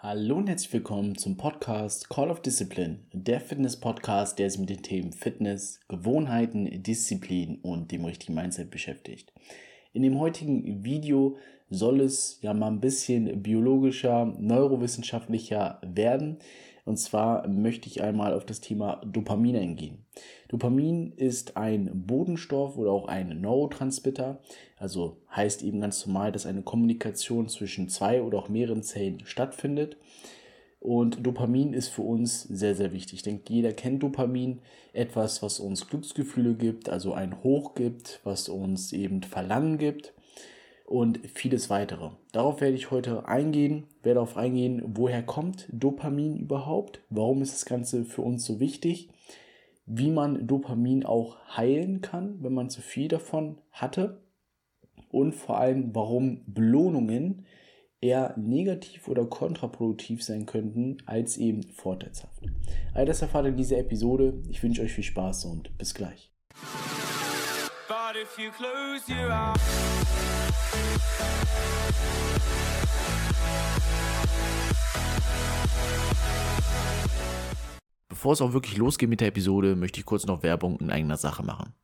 Hallo und herzlich willkommen zum Podcast Call of Discipline, der Fitness-Podcast, der sich mit den Themen Fitness, Gewohnheiten, Disziplin und dem richtigen Mindset beschäftigt. In dem heutigen Video soll es ja mal ein bisschen biologischer, neurowissenschaftlicher werden. Und zwar möchte ich einmal auf das Thema Dopamin eingehen. Dopamin ist ein Bodenstoff oder auch ein Neurotransmitter. Also heißt eben ganz normal, dass eine Kommunikation zwischen zwei oder auch mehreren Zellen stattfindet. Und Dopamin ist für uns sehr, sehr wichtig. Ich denke, jeder kennt Dopamin. Etwas, was uns Glücksgefühle gibt, also ein Hoch gibt, was uns eben Verlangen gibt und vieles weitere. Darauf werde ich heute eingehen, werde darauf eingehen, woher kommt Dopamin überhaupt, warum ist das Ganze für uns so wichtig, wie man Dopamin auch heilen kann, wenn man zu viel davon hatte und vor allem, warum Belohnungen eher negativ oder kontraproduktiv sein könnten als eben vorteilshaft. All das erfahrt ihr in dieser Episode. Ich wünsche euch viel Spaß und bis gleich. But if you close your eyes Bevor es auch wirklich losgeht mit der Episode, möchte ich kurz noch Werbung in eigener Sache machen.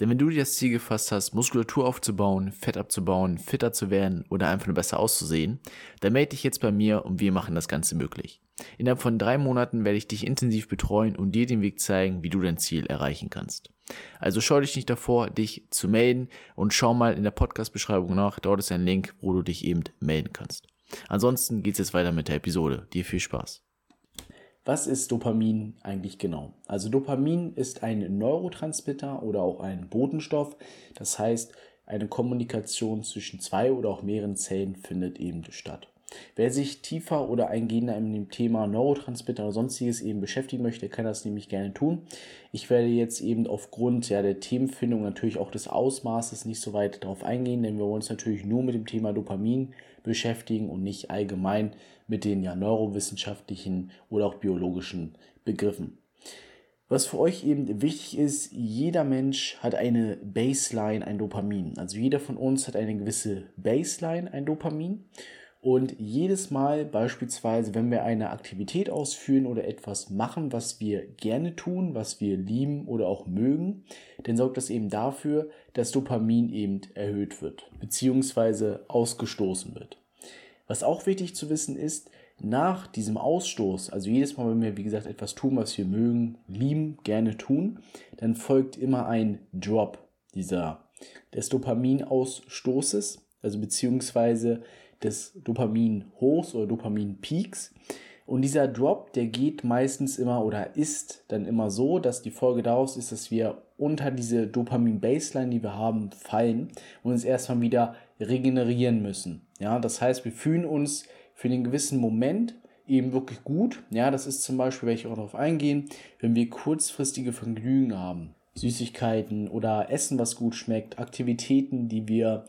Denn wenn du dir das Ziel gefasst hast, Muskulatur aufzubauen, Fett abzubauen, fitter zu werden oder einfach nur besser auszusehen, dann melde dich jetzt bei mir und wir machen das Ganze möglich. Innerhalb von drei Monaten werde ich dich intensiv betreuen und dir den Weg zeigen, wie du dein Ziel erreichen kannst. Also schau dich nicht davor, dich zu melden und schau mal in der Podcast-Beschreibung nach. Dort ist ein Link, wo du dich eben melden kannst. Ansonsten geht's jetzt weiter mit der Episode. Dir viel Spaß. Was ist Dopamin eigentlich genau? Also Dopamin ist ein Neurotransmitter oder auch ein Botenstoff. Das heißt, eine Kommunikation zwischen zwei oder auch mehreren Zellen findet eben statt. Wer sich tiefer oder eingehender in dem Thema Neurotransmitter oder sonstiges eben beschäftigen möchte, kann das nämlich gerne tun. Ich werde jetzt eben aufgrund ja, der Themenfindung natürlich auch des Ausmaßes nicht so weit darauf eingehen, denn wir wollen uns natürlich nur mit dem Thema Dopamin beschäftigen und nicht allgemein mit den ja neurowissenschaftlichen oder auch biologischen Begriffen. Was für euch eben wichtig ist, jeder Mensch hat eine Baseline, ein Dopamin. Also jeder von uns hat eine gewisse Baseline, ein Dopamin. Und jedes Mal beispielsweise, wenn wir eine Aktivität ausführen oder etwas machen, was wir gerne tun, was wir lieben oder auch mögen, dann sorgt das eben dafür, dass Dopamin eben erhöht wird, beziehungsweise ausgestoßen wird. Was auch wichtig zu wissen ist, nach diesem Ausstoß, also jedes Mal, wenn wir, wie gesagt, etwas tun, was wir mögen, lieben, gerne tun, dann folgt immer ein Drop dieser, des Dopaminausstoßes, also beziehungsweise des Dopamin-Hochs oder Dopamin-Peaks. Und dieser Drop, der geht meistens immer oder ist dann immer so, dass die Folge daraus ist, dass wir unter diese Dopamin-Baseline, die wir haben, fallen und uns erstmal wieder regenerieren müssen. Ja, das heißt, wir fühlen uns für den gewissen Moment eben wirklich gut. Ja, das ist zum Beispiel, werde ich auch darauf eingehen, wenn wir kurzfristige Vergnügen haben. Süßigkeiten oder Essen, was gut schmeckt, Aktivitäten, die wir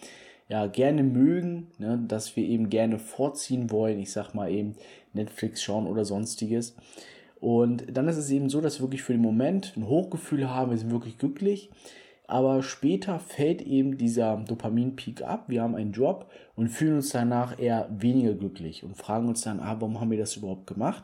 ja gerne mögen, ne, dass wir eben gerne vorziehen wollen. Ich sag mal eben Netflix schauen oder sonstiges. Und dann ist es eben so, dass wir wirklich für den Moment ein Hochgefühl haben, wir sind wirklich glücklich. Aber später fällt eben dieser Dopamin-Peak ab, wir haben einen Drop und fühlen uns danach eher weniger glücklich und fragen uns dann, ah, warum haben wir das überhaupt gemacht?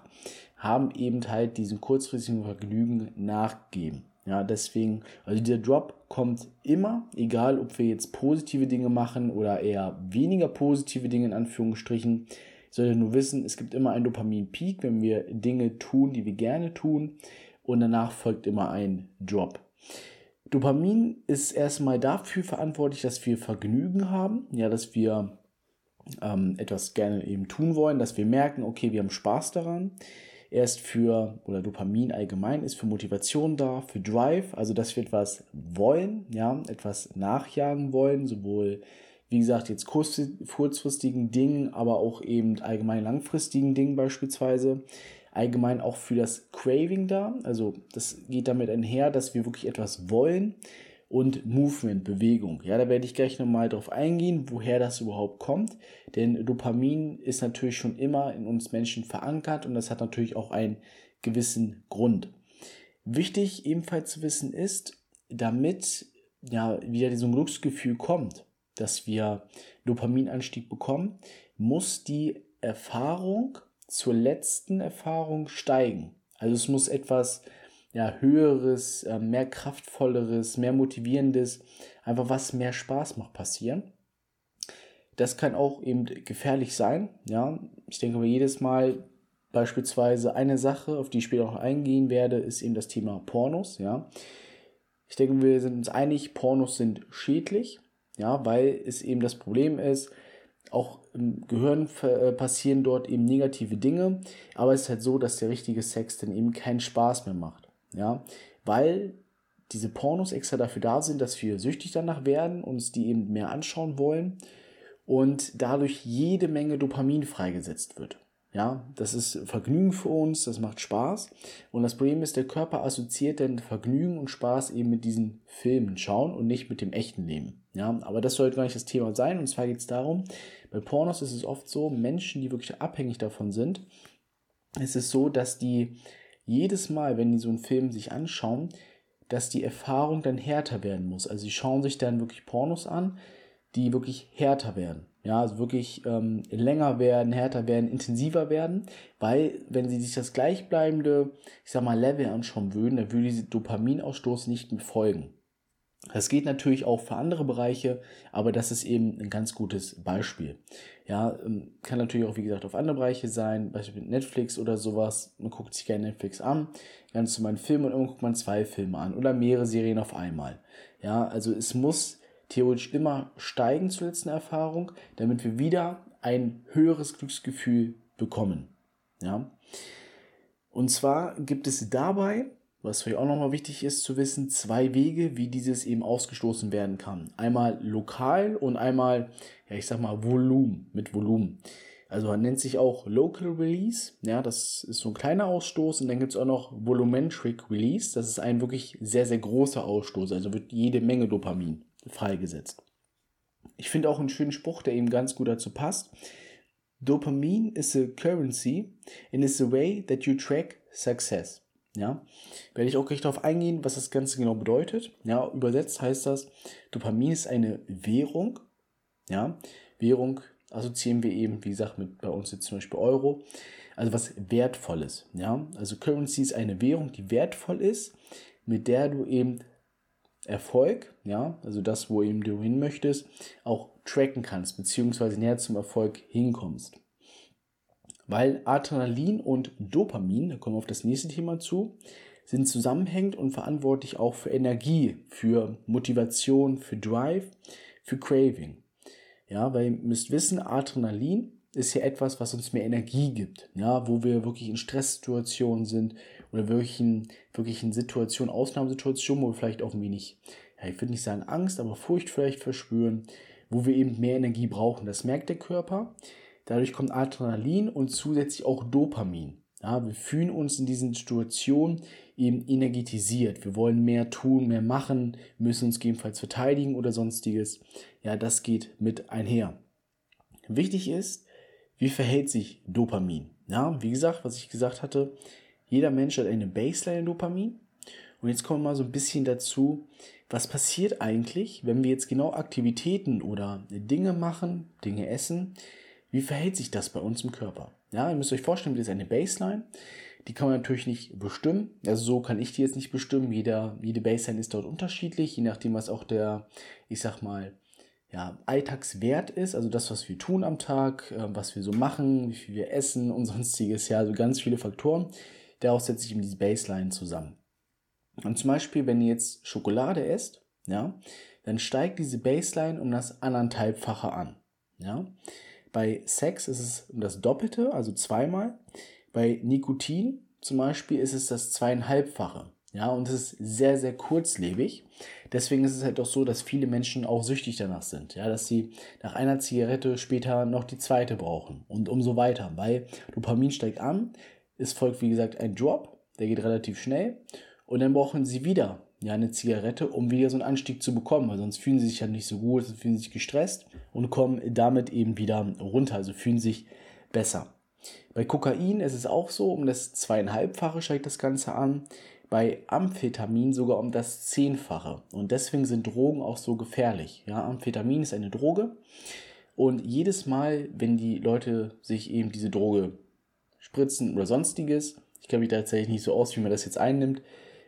Haben eben halt diesen kurzfristigen Vergnügen nachgegeben. Ja, deswegen, also dieser Drop kommt immer, egal ob wir jetzt positive Dinge machen oder eher weniger positive Dinge in Anführungsstrichen. Ich sollte nur wissen, es gibt immer einen Dopamin-Peak, wenn wir Dinge tun, die wir gerne tun und danach folgt immer ein Drop. Dopamin ist erstmal dafür verantwortlich, dass wir Vergnügen haben, ja, dass wir ähm, etwas gerne eben tun wollen, dass wir merken, okay, wir haben Spaß daran. Er ist für, oder Dopamin allgemein ist für Motivation da, für Drive, also dass wir etwas wollen, ja, etwas nachjagen wollen, sowohl, wie gesagt, jetzt kurzfristigen Dingen, aber auch eben allgemein langfristigen Dingen beispielsweise. Allgemein auch für das Craving da, also das geht damit einher, dass wir wirklich etwas wollen und Movement, Bewegung. Ja, da werde ich gleich nochmal drauf eingehen, woher das überhaupt kommt. Denn Dopamin ist natürlich schon immer in uns Menschen verankert und das hat natürlich auch einen gewissen Grund. Wichtig ebenfalls zu wissen ist, damit ja wieder so ein Glücksgefühl kommt, dass wir Dopaminanstieg bekommen, muss die Erfahrung zur letzten Erfahrung steigen. Also es muss etwas ja, höheres, äh, mehr kraftvolleres, mehr motivierendes, einfach was mehr Spaß macht passieren. Das kann auch eben gefährlich sein. Ja, ich denke aber jedes Mal beispielsweise eine Sache, auf die ich später noch eingehen werde, ist eben das Thema Pornos. Ja, ich denke, wir sind uns einig, Pornos sind schädlich. Ja, weil es eben das Problem ist, auch im Gehirn äh, passieren dort eben negative Dinge, aber es ist halt so, dass der richtige Sex dann eben keinen Spaß mehr macht. Ja, weil diese Pornos extra dafür da sind, dass wir süchtig danach werden, uns die eben mehr anschauen wollen und dadurch jede Menge Dopamin freigesetzt wird. Ja, das ist Vergnügen für uns, das macht Spaß. Und das Problem ist, der Körper assoziiert dann Vergnügen und Spaß eben mit diesen Filmen schauen und nicht mit dem echten Leben. Ja, aber das sollte gar nicht das Thema sein. Und zwar geht es darum, bei Pornos ist es oft so, Menschen, die wirklich abhängig davon sind, ist es so, dass die jedes Mal, wenn die so einen Film sich anschauen, dass die Erfahrung dann härter werden muss. Also sie schauen sich dann wirklich Pornos an, die wirklich härter werden. Ja, also wirklich ähm, länger werden, härter werden, intensiver werden, weil wenn sie sich das gleichbleibende, ich sag mal, Level anschauen würden, dann würde dieser Dopaminausstoß nicht mehr folgen. Das geht natürlich auch für andere Bereiche, aber das ist eben ein ganz gutes Beispiel. Ja, ähm, kann natürlich auch, wie gesagt, auf andere Bereiche sein, beispielsweise Netflix oder sowas. Man guckt sich gerne Netflix an, ganz normal einen Film und irgendwann guckt man zwei Filme an oder mehrere Serien auf einmal. Ja, also es muss theoretisch immer steigen zur letzten Erfahrung, damit wir wieder ein höheres Glücksgefühl bekommen. Ja. Und zwar gibt es dabei, was vielleicht auch nochmal wichtig ist zu wissen, zwei Wege, wie dieses eben ausgestoßen werden kann. Einmal lokal und einmal, ja, ich sag mal, Volumen, mit Volumen. Also man nennt sich auch Local Release, ja, das ist so ein kleiner Ausstoß und dann gibt es auch noch Volumetric Release, das ist ein wirklich sehr, sehr großer Ausstoß, also wird jede Menge Dopamin freigesetzt. Ich finde auch einen schönen Spruch, der eben ganz gut dazu passt. Dopamin is a currency and is a way that you track success. Ja, werde ich auch gleich darauf eingehen, was das Ganze genau bedeutet. Ja, übersetzt heißt das, Dopamin ist eine Währung. Ja, Währung assoziieren wir eben, wie gesagt, mit bei uns jetzt zum Beispiel Euro. Also was Wertvolles. Ja, also Currency ist eine Währung, die wertvoll ist, mit der du eben Erfolg, ja, also das, wo eben du hin möchtest, auch tracken kannst, beziehungsweise näher zum Erfolg hinkommst. Weil Adrenalin und Dopamin, da kommen wir auf das nächste Thema zu, sind zusammenhängend und verantwortlich auch für Energie, für Motivation, für Drive, für Craving. Ja, weil ihr müsst wissen, Adrenalin ist ja etwas, was uns mehr Energie gibt, ja, wo wir wirklich in Stresssituationen sind oder wirklich in, wirklich in Situationen, Ausnahmesituationen, wo wir vielleicht auch ein wenig, ja, ich würde nicht sagen Angst, aber Furcht vielleicht verspüren, wo wir eben mehr Energie brauchen. Das merkt der Körper. Dadurch kommt Adrenalin und zusätzlich auch Dopamin. Ja, wir fühlen uns in diesen Situationen eben energetisiert. Wir wollen mehr tun, mehr machen, müssen uns gegebenenfalls verteidigen oder sonstiges. Ja, das geht mit einher. Wichtig ist, wie verhält sich Dopamin? Ja, wie gesagt, was ich gesagt hatte, jeder Mensch hat eine Baseline Dopamin. Und jetzt kommen wir mal so ein bisschen dazu, was passiert eigentlich, wenn wir jetzt genau Aktivitäten oder Dinge machen, Dinge essen, wie verhält sich das bei uns im Körper? Ja, ihr müsst euch vorstellen, das ist eine Baseline. Die kann man natürlich nicht bestimmen. Also so kann ich die jetzt nicht bestimmen. Jeder, jede Baseline ist dort unterschiedlich, je nachdem, was auch der, ich sag mal, ja, Alltagswert ist, also das, was wir tun am Tag, äh, was wir so machen, wie viel wir essen und sonstiges, ja, also ganz viele Faktoren. Daraus setzt sich eben diese Baseline zusammen. Und zum Beispiel, wenn ihr jetzt Schokolade esst, ja, dann steigt diese Baseline um das anderthalbfache an. Ja. Bei Sex ist es das Doppelte, also zweimal. Bei Nikotin zum Beispiel ist es das zweieinhalbfache. Ja, und es ist sehr, sehr kurzlebig. Deswegen ist es halt auch so, dass viele Menschen auch süchtig danach sind. Ja, dass sie nach einer Zigarette später noch die zweite brauchen und umso weiter, weil Dopamin steigt an. Es folgt, wie gesagt, ein Drop, der geht relativ schnell. Und dann brauchen sie wieder ja, eine Zigarette, um wieder so einen Anstieg zu bekommen, weil sonst fühlen sie sich ja nicht so gut, sonst fühlen sie sich gestresst und kommen damit eben wieder runter, also fühlen sich besser. Bei Kokain ist es auch so, um das zweieinhalbfache steigt das Ganze an bei Amphetamin sogar um das Zehnfache. Und deswegen sind Drogen auch so gefährlich. Ja, Amphetamin ist eine Droge. Und jedes Mal, wenn die Leute sich eben diese Droge spritzen oder sonstiges. Ich kenne mich da tatsächlich nicht so aus, wie man das jetzt einnimmt.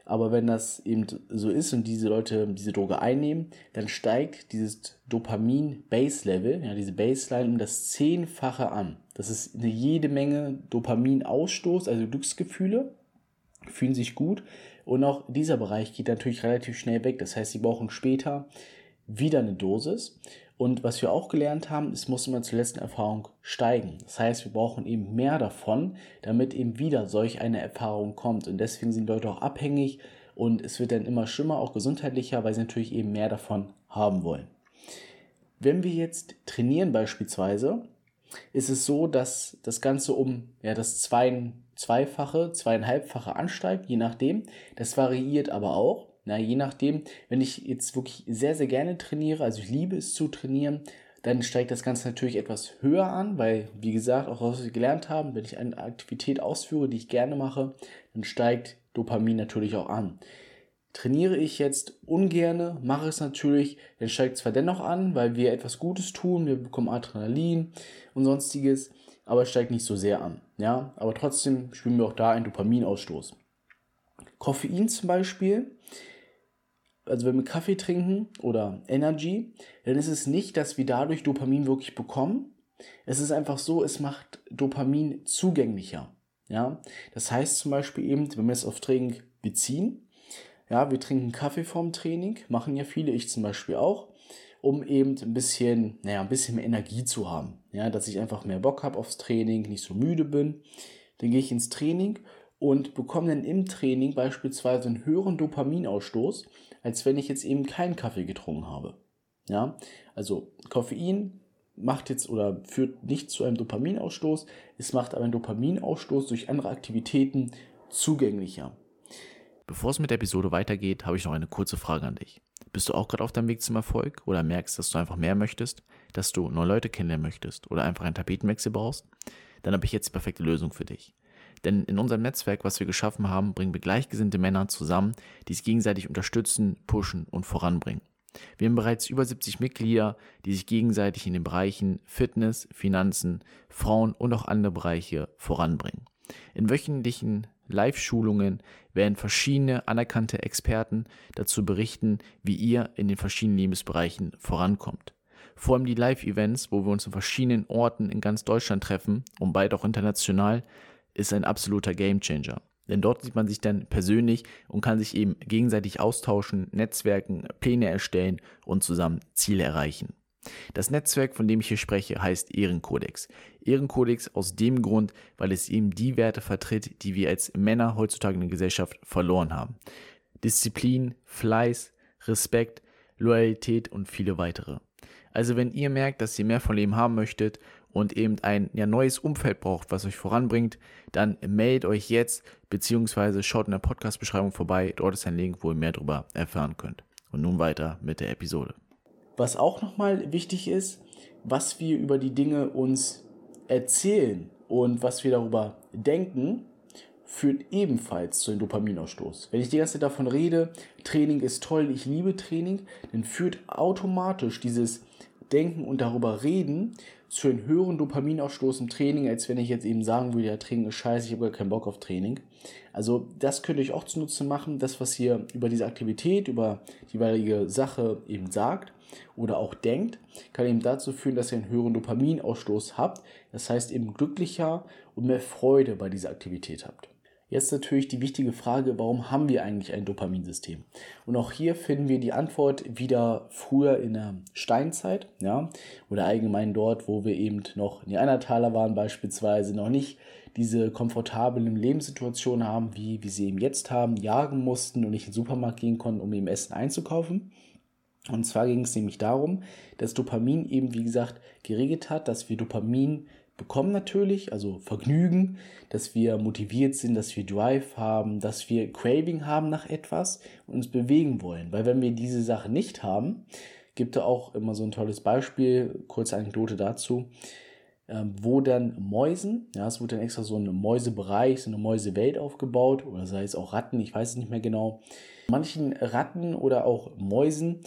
Aber wenn das eben so ist und diese Leute diese Droge einnehmen, dann steigt dieses Dopamin-Base-Level, ja, diese Baseline, um das Zehnfache an. Das ist eine jede Menge Dopaminausstoß, also Glücksgefühle, fühlen sich gut. Und auch dieser Bereich geht natürlich relativ schnell weg. Das heißt, sie brauchen später wieder eine Dosis. Und was wir auch gelernt haben, es muss immer zur letzten Erfahrung steigen. Das heißt, wir brauchen eben mehr davon, damit eben wieder solch eine Erfahrung kommt. Und deswegen sind Leute auch abhängig und es wird dann immer schlimmer, auch gesundheitlicher, weil sie natürlich eben mehr davon haben wollen. Wenn wir jetzt trainieren beispielsweise, ist es so, dass das Ganze um ja, das zwei, Zweifache, Zweieinhalbfache ansteigt, je nachdem. Das variiert aber auch. Na, je nachdem, wenn ich jetzt wirklich sehr, sehr gerne trainiere, also ich liebe es zu trainieren, dann steigt das Ganze natürlich etwas höher an, weil, wie gesagt, auch was wir gelernt haben, wenn ich eine Aktivität ausführe, die ich gerne mache, dann steigt Dopamin natürlich auch an. Trainiere ich jetzt ungerne, mache es natürlich, dann steigt es zwar dennoch an, weil wir etwas Gutes tun, wir bekommen Adrenalin und sonstiges, aber es steigt nicht so sehr an. Ja, aber trotzdem spüren wir auch da einen Dopaminausstoß. Koffein zum Beispiel also wenn wir Kaffee trinken oder Energy, dann ist es nicht, dass wir dadurch Dopamin wirklich bekommen. Es ist einfach so, es macht Dopamin zugänglicher. Ja, das heißt zum Beispiel eben, wenn wir es auf Training beziehen, ja, wir trinken Kaffee vorm Training, machen ja viele, ich zum Beispiel auch, um eben ein bisschen, naja, ein bisschen mehr Energie zu haben. Ja, dass ich einfach mehr Bock habe aufs Training, nicht so müde bin. Dann gehe ich ins Training und bekomme dann im Training beispielsweise einen höheren Dopaminausstoß, als wenn ich jetzt eben keinen Kaffee getrunken habe. Ja, also Koffein macht jetzt oder führt nicht zu einem Dopaminausstoß, es macht aber einen Dopaminausstoß durch andere Aktivitäten zugänglicher. Bevor es mit der Episode weitergeht, habe ich noch eine kurze Frage an dich. Bist du auch gerade auf deinem Weg zum Erfolg oder merkst, dass du einfach mehr möchtest, dass du neue Leute kennenlernen möchtest oder einfach einen Tapetenwechsel brauchst? Dann habe ich jetzt die perfekte Lösung für dich. Denn in unserem Netzwerk, was wir geschaffen haben, bringen wir gleichgesinnte Männer zusammen, die sich gegenseitig unterstützen, pushen und voranbringen. Wir haben bereits über 70 Mitglieder, die sich gegenseitig in den Bereichen Fitness, Finanzen, Frauen und auch andere Bereiche voranbringen. In wöchentlichen Live-Schulungen werden verschiedene anerkannte Experten dazu berichten, wie ihr in den verschiedenen Lebensbereichen vorankommt. Vor allem die Live-Events, wo wir uns in verschiedenen Orten in ganz Deutschland treffen und bald auch international, ist ein absoluter Gamechanger. Denn dort sieht man sich dann persönlich und kann sich eben gegenseitig austauschen, Netzwerken, Pläne erstellen und zusammen Ziele erreichen. Das Netzwerk, von dem ich hier spreche, heißt Ehrenkodex. Ehrenkodex aus dem Grund, weil es eben die Werte vertritt, die wir als Männer heutzutage in der Gesellschaft verloren haben. Disziplin, Fleiß, Respekt, Loyalität und viele weitere. Also wenn ihr merkt, dass ihr mehr von Leben haben möchtet und eben ein ja, neues Umfeld braucht, was euch voranbringt, dann meldet euch jetzt beziehungsweise schaut in der Podcast-Beschreibung vorbei. Dort ist ein Link, wo ihr mehr darüber erfahren könnt. Und nun weiter mit der Episode. Was auch nochmal wichtig ist, was wir über die Dinge uns erzählen und was wir darüber denken, führt ebenfalls zu einem Dopaminausstoß. Wenn ich die ganze Zeit davon rede, Training ist toll, ich liebe Training, dann führt automatisch dieses Denken und darüber reden zu einem höheren Dopaminausstoß im Training, als wenn ich jetzt eben sagen würde, ja, Training ist scheiße, ich habe gar keinen Bock auf Training. Also das könnt ihr euch auch zunutze machen, das, was ihr über diese Aktivität, über die jeweilige Sache eben sagt oder auch denkt, kann eben dazu führen, dass ihr einen höheren Dopaminausstoß habt. Das heißt eben glücklicher und mehr Freude bei dieser Aktivität habt. Jetzt natürlich die wichtige Frage, warum haben wir eigentlich ein Dopaminsystem? Und auch hier finden wir die Antwort wieder früher in der Steinzeit, ja, oder allgemein dort, wo wir eben noch Neandertaler waren beispielsweise, noch nicht diese komfortablen Lebenssituationen haben, wie wir sie eben jetzt haben, jagen mussten und nicht in den Supermarkt gehen konnten, um eben Essen einzukaufen. Und zwar ging es nämlich darum, dass Dopamin eben, wie gesagt, geregelt hat, dass wir Dopamin bekommen natürlich, also Vergnügen, dass wir motiviert sind, dass wir Drive haben, dass wir Craving haben nach etwas und uns bewegen wollen. Weil wenn wir diese Sache nicht haben, gibt es auch immer so ein tolles Beispiel, kurze Anekdote dazu, ähm, wo dann Mäusen, ja, es wurde dann extra so ein Mäusebereich, so eine Mäusewelt aufgebaut, oder sei es auch Ratten, ich weiß es nicht mehr genau. Manchen Ratten oder auch Mäusen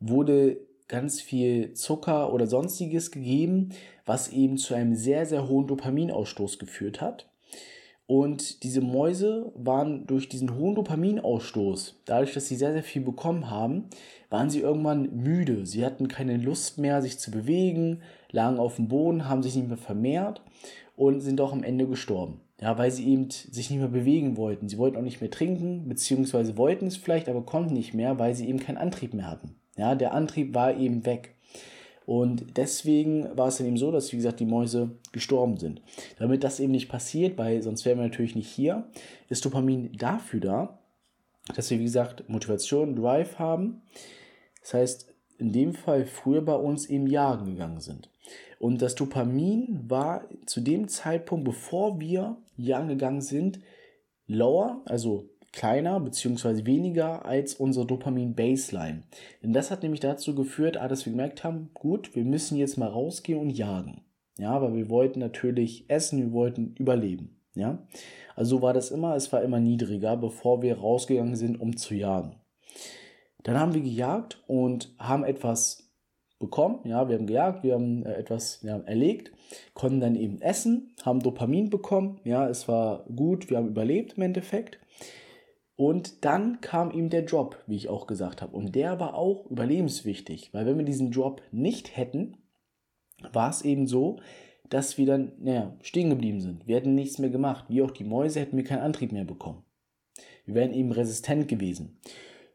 wurde ganz viel Zucker oder sonstiges gegeben, was eben zu einem sehr, sehr hohen Dopaminausstoß geführt hat. Und diese Mäuse waren durch diesen hohen Dopaminausstoß, dadurch, dass sie sehr, sehr viel bekommen haben, waren sie irgendwann müde. Sie hatten keine Lust mehr, sich zu bewegen, lagen auf dem Boden, haben sich nicht mehr vermehrt und sind auch am Ende gestorben. Ja, weil sie eben sich nicht mehr bewegen wollten. Sie wollten auch nicht mehr trinken, beziehungsweise wollten es vielleicht, aber konnten nicht mehr, weil sie eben keinen Antrieb mehr hatten. Ja, der Antrieb war eben weg. Und deswegen war es dann eben so, dass, wie gesagt, die Mäuse gestorben sind. Damit das eben nicht passiert, weil sonst wären wir natürlich nicht hier, ist Dopamin dafür da, dass wir, wie gesagt, Motivation, Drive haben. Das heißt, in dem Fall früher bei uns eben jagen gegangen sind. Und das Dopamin war zu dem Zeitpunkt, bevor wir jagen gegangen sind, lower, also kleiner bzw. weniger als unsere Dopamin-Baseline. Denn das hat nämlich dazu geführt, ah, dass wir gemerkt haben, gut, wir müssen jetzt mal rausgehen und jagen. Ja, aber wir wollten natürlich essen, wir wollten überleben. Ja, also so war das immer, es war immer niedriger, bevor wir rausgegangen sind, um zu jagen. Dann haben wir gejagt und haben etwas bekommen. Ja, wir haben gejagt, wir haben äh, etwas ja, erlegt, konnten dann eben essen, haben Dopamin bekommen. Ja, es war gut, wir haben überlebt im Endeffekt. Und dann kam ihm der Drop, wie ich auch gesagt habe. Und der war auch überlebenswichtig, weil wenn wir diesen Drop nicht hätten, war es eben so, dass wir dann naja, stehen geblieben sind. Wir hätten nichts mehr gemacht. Wie auch die Mäuse hätten wir keinen Antrieb mehr bekommen. Wir wären eben resistent gewesen.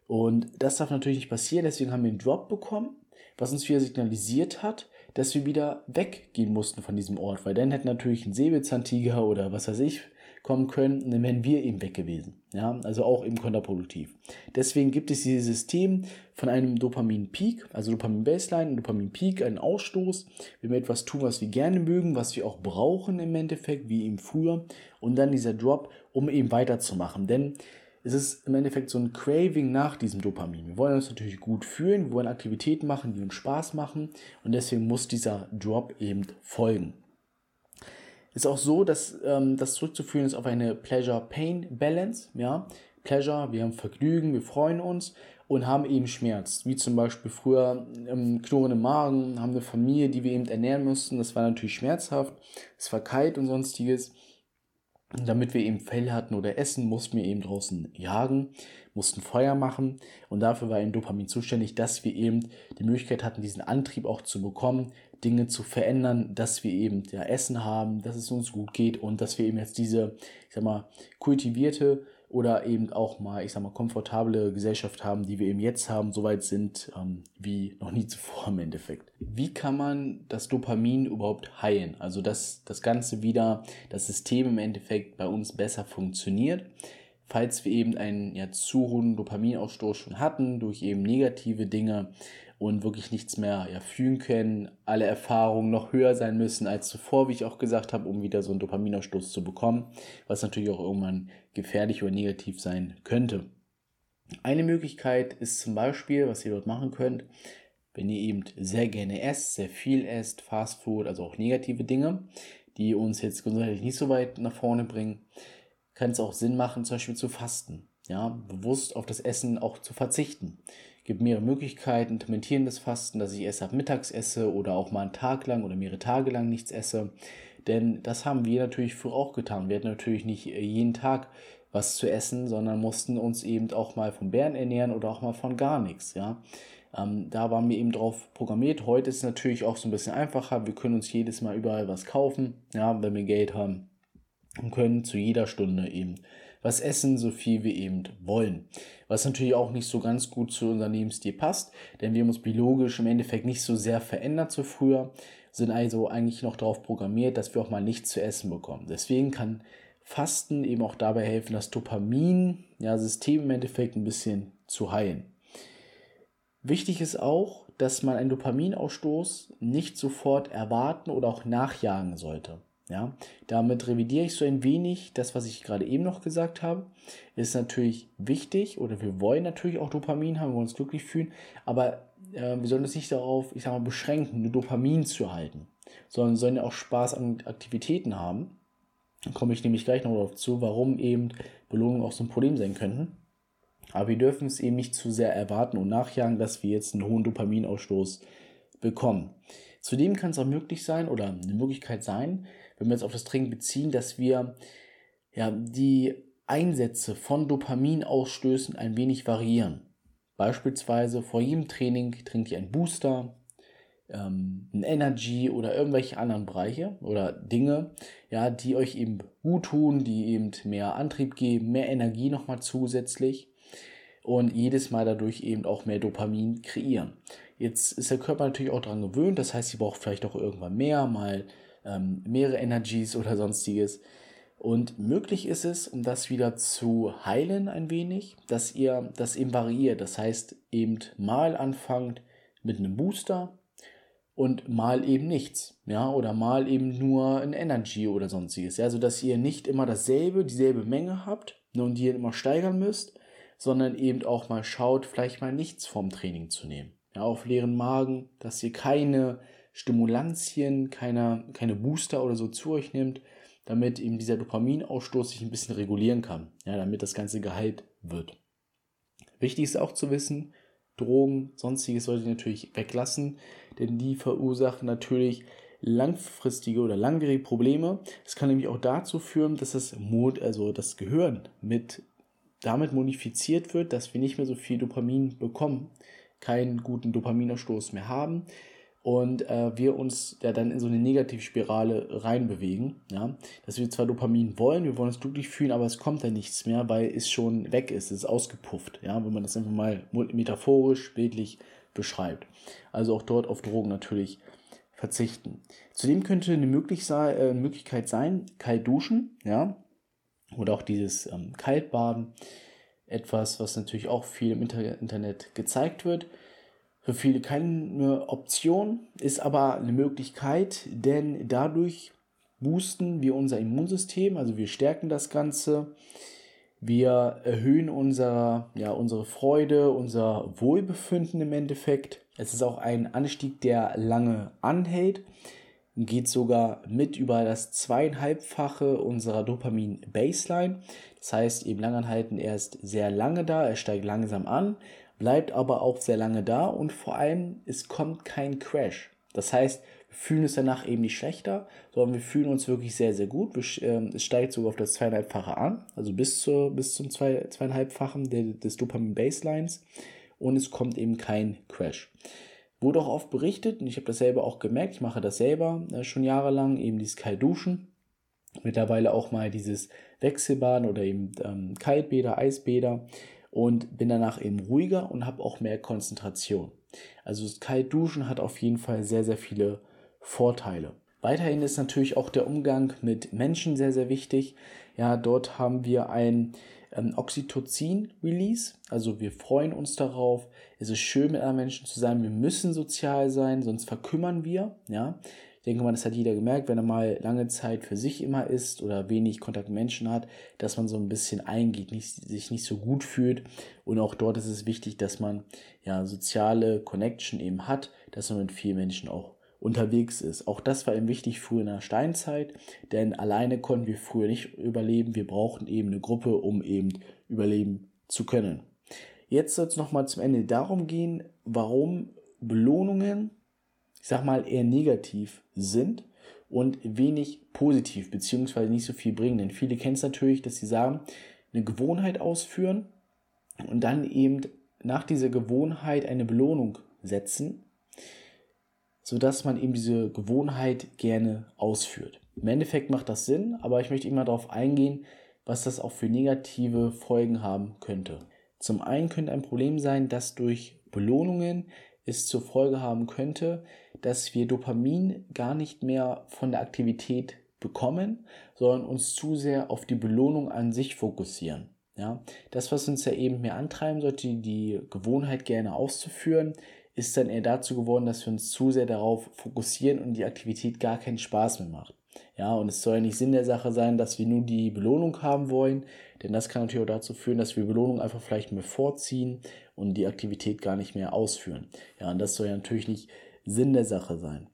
Und das darf natürlich nicht passieren, deswegen haben wir einen Drop bekommen, was uns wieder signalisiert hat, dass wir wieder weggehen mussten von diesem Ort, weil dann hätte natürlich ein Säbelzahntiger oder was weiß ich kommen können, dann wären wir eben weg gewesen. Ja, also auch eben kontraproduktiv. Deswegen gibt es dieses System von einem Dopamin-Peak, also Dopamin-Baseline, Dopamin-Peak, einen Ausstoß, wenn wir etwas tun, was wir gerne mögen, was wir auch brauchen im Endeffekt, wie eben früher, und dann dieser Drop, um eben weiterzumachen. Denn es ist im Endeffekt so ein Craving nach diesem Dopamin. Wir wollen uns natürlich gut fühlen, wir wollen Aktivitäten machen, die uns Spaß machen und deswegen muss dieser Drop eben folgen. Ist auch so, dass ähm, das zurückzuführen ist auf eine Pleasure-Pain-Balance. Ja? Pleasure, wir haben Vergnügen, wir freuen uns und haben eben Schmerz. Wie zum Beispiel früher ähm, Knurren im Magen, haben eine Familie, die wir eben ernähren mussten. Das war natürlich schmerzhaft. Es war kalt und sonstiges. Und damit wir eben Fell hatten oder Essen, mussten wir eben draußen jagen, mussten Feuer machen und dafür war eben Dopamin zuständig, dass wir eben die Möglichkeit hatten, diesen Antrieb auch zu bekommen, Dinge zu verändern, dass wir eben ja, Essen haben, dass es uns gut geht und dass wir eben jetzt diese, ich sag mal, kultivierte oder eben auch mal, ich sag mal, komfortable Gesellschaft haben, die wir eben jetzt haben, soweit sind ähm, wie noch nie zuvor im Endeffekt. Wie kann man das Dopamin überhaupt heilen? Also dass das Ganze wieder, das System im Endeffekt bei uns besser funktioniert falls wir eben einen ja, zu hohen Dopaminausstoß schon hatten, durch eben negative Dinge, und wirklich nichts mehr ja, fühlen können, alle Erfahrungen noch höher sein müssen als zuvor, wie ich auch gesagt habe, um wieder so einen Dopaminausstoß zu bekommen, was natürlich auch irgendwann gefährlich oder negativ sein könnte. Eine Möglichkeit ist zum Beispiel, was ihr dort machen könnt, wenn ihr eben sehr gerne esst, sehr viel esst, Fast Food, also auch negative Dinge, die uns jetzt gesundheitlich nicht so weit nach vorne bringen, kann es auch Sinn machen, zum Beispiel zu fasten. Ja, bewusst auf das Essen auch zu verzichten gibt mehrere Möglichkeiten, intermittierendes Fasten, dass ich erst ab mittags esse oder auch mal einen Tag lang oder mehrere Tage lang nichts esse. Denn das haben wir natürlich früher auch getan. Wir hatten natürlich nicht äh, jeden Tag was zu essen, sondern mussten uns eben auch mal von Bären ernähren oder auch mal von gar nichts. Ja? Ähm, da waren wir eben drauf programmiert. Heute ist es natürlich auch so ein bisschen einfacher. Wir können uns jedes Mal überall was kaufen, ja, wenn wir Geld haben und können zu jeder Stunde eben was essen, so viel wir eben wollen. Was natürlich auch nicht so ganz gut zu unserem Lebensstil passt, denn wir haben uns biologisch im Endeffekt nicht so sehr verändert zu früher, sind also eigentlich noch darauf programmiert, dass wir auch mal nichts zu essen bekommen. Deswegen kann Fasten eben auch dabei helfen, das Dopamin-System ja, im Endeffekt ein bisschen zu heilen. Wichtig ist auch, dass man einen Dopaminausstoß nicht sofort erwarten oder auch nachjagen sollte. Ja, damit revidiere ich so ein wenig das, was ich gerade eben noch gesagt habe. Ist natürlich wichtig oder wir wollen natürlich auch Dopamin haben, wir wollen uns glücklich fühlen, aber äh, wir sollen es nicht darauf, ich sag mal, beschränken, nur Dopamin zu halten, sondern sollen ja auch Spaß an Aktivitäten haben. Da komme ich nämlich gleich noch darauf zu, warum eben Belohnungen auch so ein Problem sein könnten. Aber wir dürfen es eben nicht zu sehr erwarten und nachjagen, dass wir jetzt einen hohen Dopaminausstoß bekommen. Zudem kann es auch möglich sein oder eine Möglichkeit sein, wenn wir jetzt auf das Trinken beziehen, dass wir ja, die Einsätze von Dopaminausstößen ein wenig variieren. Beispielsweise vor jedem Training trinkt ihr einen Booster, ähm, ein Energy oder irgendwelche anderen Bereiche oder Dinge, ja, die euch eben gut tun, die eben mehr Antrieb geben, mehr Energie nochmal zusätzlich und jedes Mal dadurch eben auch mehr Dopamin kreieren. Jetzt ist der Körper natürlich auch daran gewöhnt, das heißt, ihr braucht vielleicht auch irgendwann mehr, mal ähm, mehrere Energies oder sonstiges. Und möglich ist es, um das wieder zu heilen ein wenig, dass ihr das eben variiert. Das heißt, eben mal anfangt mit einem Booster und mal eben nichts. Ja, oder mal eben nur ein Energy oder sonstiges. Ja, also dass ihr nicht immer dasselbe, dieselbe Menge habt ne, und die ihr immer steigern müsst, sondern eben auch mal schaut, vielleicht mal nichts vom Training zu nehmen. Ja, auf leeren Magen, dass ihr keine Stimulantien, keine, keine Booster oder so zu euch nehmt, damit eben dieser Dopaminausstoß sich ein bisschen regulieren kann, ja, damit das Ganze geheilt wird. Wichtig ist auch zu wissen, Drogen, sonstiges sollte ihr natürlich weglassen, denn die verursachen natürlich langfristige oder langwierige Probleme. Es kann nämlich auch dazu führen, dass das, Mod, also das Gehirn mit, damit modifiziert wird, dass wir nicht mehr so viel Dopamin bekommen, keinen guten Dopaminausstoß mehr haben und äh, wir uns ja dann in so eine Negativspirale reinbewegen. Ja? Dass wir zwar Dopamin wollen, wir wollen uns glücklich fühlen, aber es kommt dann nichts mehr, weil es schon weg ist, es ist ausgepufft. Ja? Wenn man das einfach mal metaphorisch, bildlich beschreibt. Also auch dort auf Drogen natürlich verzichten. Zudem könnte eine äh, Möglichkeit sein, kalt duschen, ja, oder auch dieses ähm, Kaltbaden, etwas, was natürlich auch viel im Internet gezeigt wird für viele keine Option, ist aber eine Möglichkeit, denn dadurch boosten wir unser Immunsystem, also wir stärken das Ganze, wir erhöhen unser, ja, unsere Freude, unser Wohlbefinden im Endeffekt. Es ist auch ein Anstieg, der lange anhält, geht sogar mit über das zweieinhalbfache unserer Dopamin-Baseline. Das heißt, eben Langanhalten erst sehr lange da, er steigt langsam an, bleibt aber auch sehr lange da und vor allem, es kommt kein Crash. Das heißt, wir fühlen uns danach eben nicht schlechter, sondern wir fühlen uns wirklich sehr, sehr gut. Wir, äh, es steigt sogar auf das zweieinhalbfache an, also bis, zur, bis zum zwei, zweieinhalbfachen des Dopamin-Baselines und es kommt eben kein Crash. Wurde auch oft berichtet und ich habe das selber auch gemerkt, ich mache das selber äh, schon jahrelang, eben dieses Kaltduschen. Mittlerweile auch mal dieses Wechselbaden oder eben ähm, Kaltbäder, Eisbäder und bin danach eben ruhiger und habe auch mehr Konzentration. Also das Kaltduschen hat auf jeden Fall sehr, sehr viele Vorteile. Weiterhin ist natürlich auch der Umgang mit Menschen sehr, sehr wichtig. Ja, dort haben wir ein ähm, Oxytocin-Release. Also wir freuen uns darauf. Es ist schön, mit anderen Menschen zu sein. Wir müssen sozial sein, sonst verkümmern wir. Ja, denke mal, das hat jeder gemerkt, wenn er mal lange Zeit für sich immer ist oder wenig Kontakt mit Menschen hat, dass man so ein bisschen eingeht, nicht, sich nicht so gut fühlt. Und auch dort ist es wichtig, dass man ja soziale Connection eben hat, dass man mit vielen Menschen auch unterwegs ist. Auch das war eben wichtig früher in der Steinzeit, denn alleine konnten wir früher nicht überleben. Wir brauchten eben eine Gruppe, um eben überleben zu können. Jetzt soll es nochmal zum Ende darum gehen, warum Belohnungen ich sag mal, eher negativ sind und wenig positiv, beziehungsweise nicht so viel bringen. Denn viele kennen es natürlich, dass sie sagen, eine Gewohnheit ausführen und dann eben nach dieser Gewohnheit eine Belohnung setzen, sodass man eben diese Gewohnheit gerne ausführt. Im Endeffekt macht das Sinn, aber ich möchte immer darauf eingehen, was das auch für negative Folgen haben könnte. Zum einen könnte ein Problem sein, dass durch Belohnungen es zur Folge haben könnte, dass wir Dopamin gar nicht mehr von der Aktivität bekommen, sondern uns zu sehr auf die Belohnung an sich fokussieren. Ja, das, was uns ja eben mehr antreiben sollte, die Gewohnheit gerne auszuführen, ist dann eher dazu geworden, dass wir uns zu sehr darauf fokussieren und die Aktivität gar keinen Spaß mehr macht. Ja, und es soll ja nicht Sinn der Sache sein, dass wir nur die Belohnung haben wollen, denn das kann natürlich auch dazu führen, dass wir Belohnung einfach vielleicht mehr vorziehen und die Aktivität gar nicht mehr ausführen. Ja, und das soll ja natürlich nicht Sinn der Sache sein.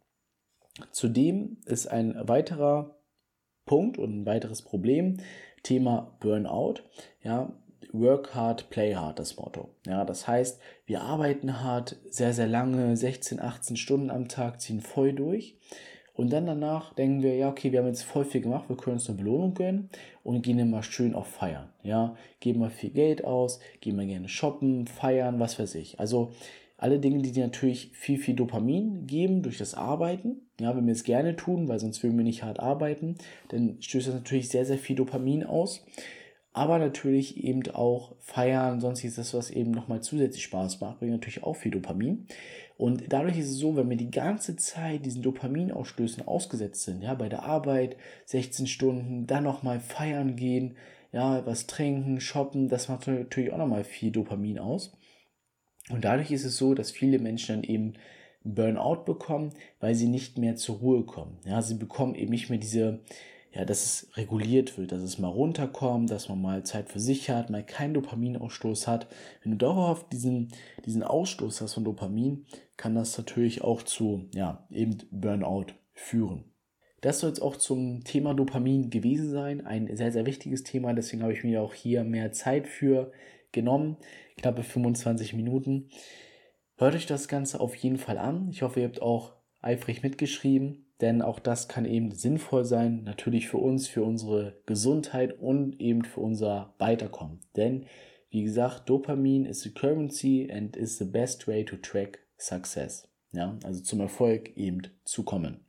Zudem ist ein weiterer Punkt und ein weiteres Problem Thema Burnout. Ja, Work hard, play hard, das Motto. Ja, das heißt, wir arbeiten hart, sehr, sehr lange, 16, 18 Stunden am Tag, ziehen voll durch Und dann danach denken wir, ja, okay, wir haben jetzt voll viel gemacht, wir können uns eine Belohnung gönnen und gehen dann mal schön auf Feiern. Ja, geben mal viel Geld aus, gehen mal gerne shoppen, feiern, was weiß ich. Also alle Dinge, die dir natürlich viel, viel Dopamin geben durch das Arbeiten. Ja, wenn wir es gerne tun, weil sonst würden wir nicht hart arbeiten, dann stößt das natürlich sehr, sehr viel Dopamin aus. Aber natürlich eben auch Feiern, sonst ist das, was eben nochmal zusätzlich Spaß macht, bringt natürlich auch viel Dopamin. Und dadurch ist es so, wenn wir die ganze Zeit diesen Dopaminausstößen ausgesetzt sind, ja, bei der Arbeit 16 Stunden, dann nochmal feiern gehen, ja, was trinken, shoppen, das macht natürlich auch nochmal viel Dopamin aus. Und dadurch ist es so, dass viele Menschen dann eben Burnout bekommen, weil sie nicht mehr zur Ruhe kommen. Ja, sie bekommen eben nicht mehr diese, ja, dass es reguliert wird, dass es mal runterkommt, dass man mal Zeit für sich hat, mal keinen Dopaminausstoß hat. Wenn du dauerhaft diesen, diesen Ausstoß hast von Dopamin, kann das natürlich auch zu, ja, eben Burnout führen. Das soll jetzt auch zum Thema Dopamin gewesen sein. Ein sehr, sehr wichtiges Thema. Deswegen habe ich mir auch hier mehr Zeit für genommen. Knappe 25 Minuten. Hört euch das Ganze auf jeden Fall an. Ich hoffe, ihr habt auch eifrig mitgeschrieben, denn auch das kann eben sinnvoll sein, natürlich für uns, für unsere Gesundheit und eben für unser Weiterkommen. Denn, wie gesagt, Dopamin is the currency and is the best way to track success. Ja, also zum Erfolg eben zu kommen.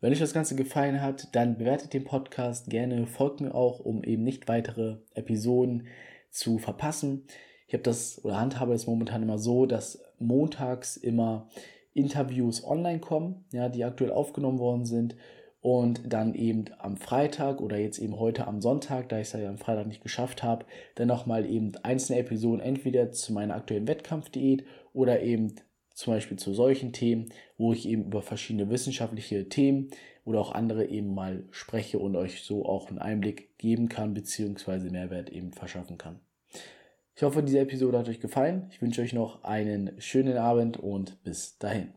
Wenn euch das Ganze gefallen hat, dann bewertet den Podcast gerne, folgt mir auch, um eben nicht weitere Episoden zu verpassen. Ich habe das oder handhabe es momentan immer so, dass montags immer Interviews online kommen, ja, die aktuell aufgenommen worden sind und dann eben am Freitag oder jetzt eben heute am Sonntag, da ich es ja am Freitag nicht geschafft habe, dann nochmal eben einzelne Episoden entweder zu meiner aktuellen Wettkampfdiät oder eben zum Beispiel zu solchen Themen, wo ich eben über verschiedene wissenschaftliche Themen oder auch andere eben mal spreche und euch so auch einen Einblick geben kann, beziehungsweise Mehrwert eben verschaffen kann. Ich hoffe, diese Episode hat euch gefallen. Ich wünsche euch noch einen schönen Abend und bis dahin.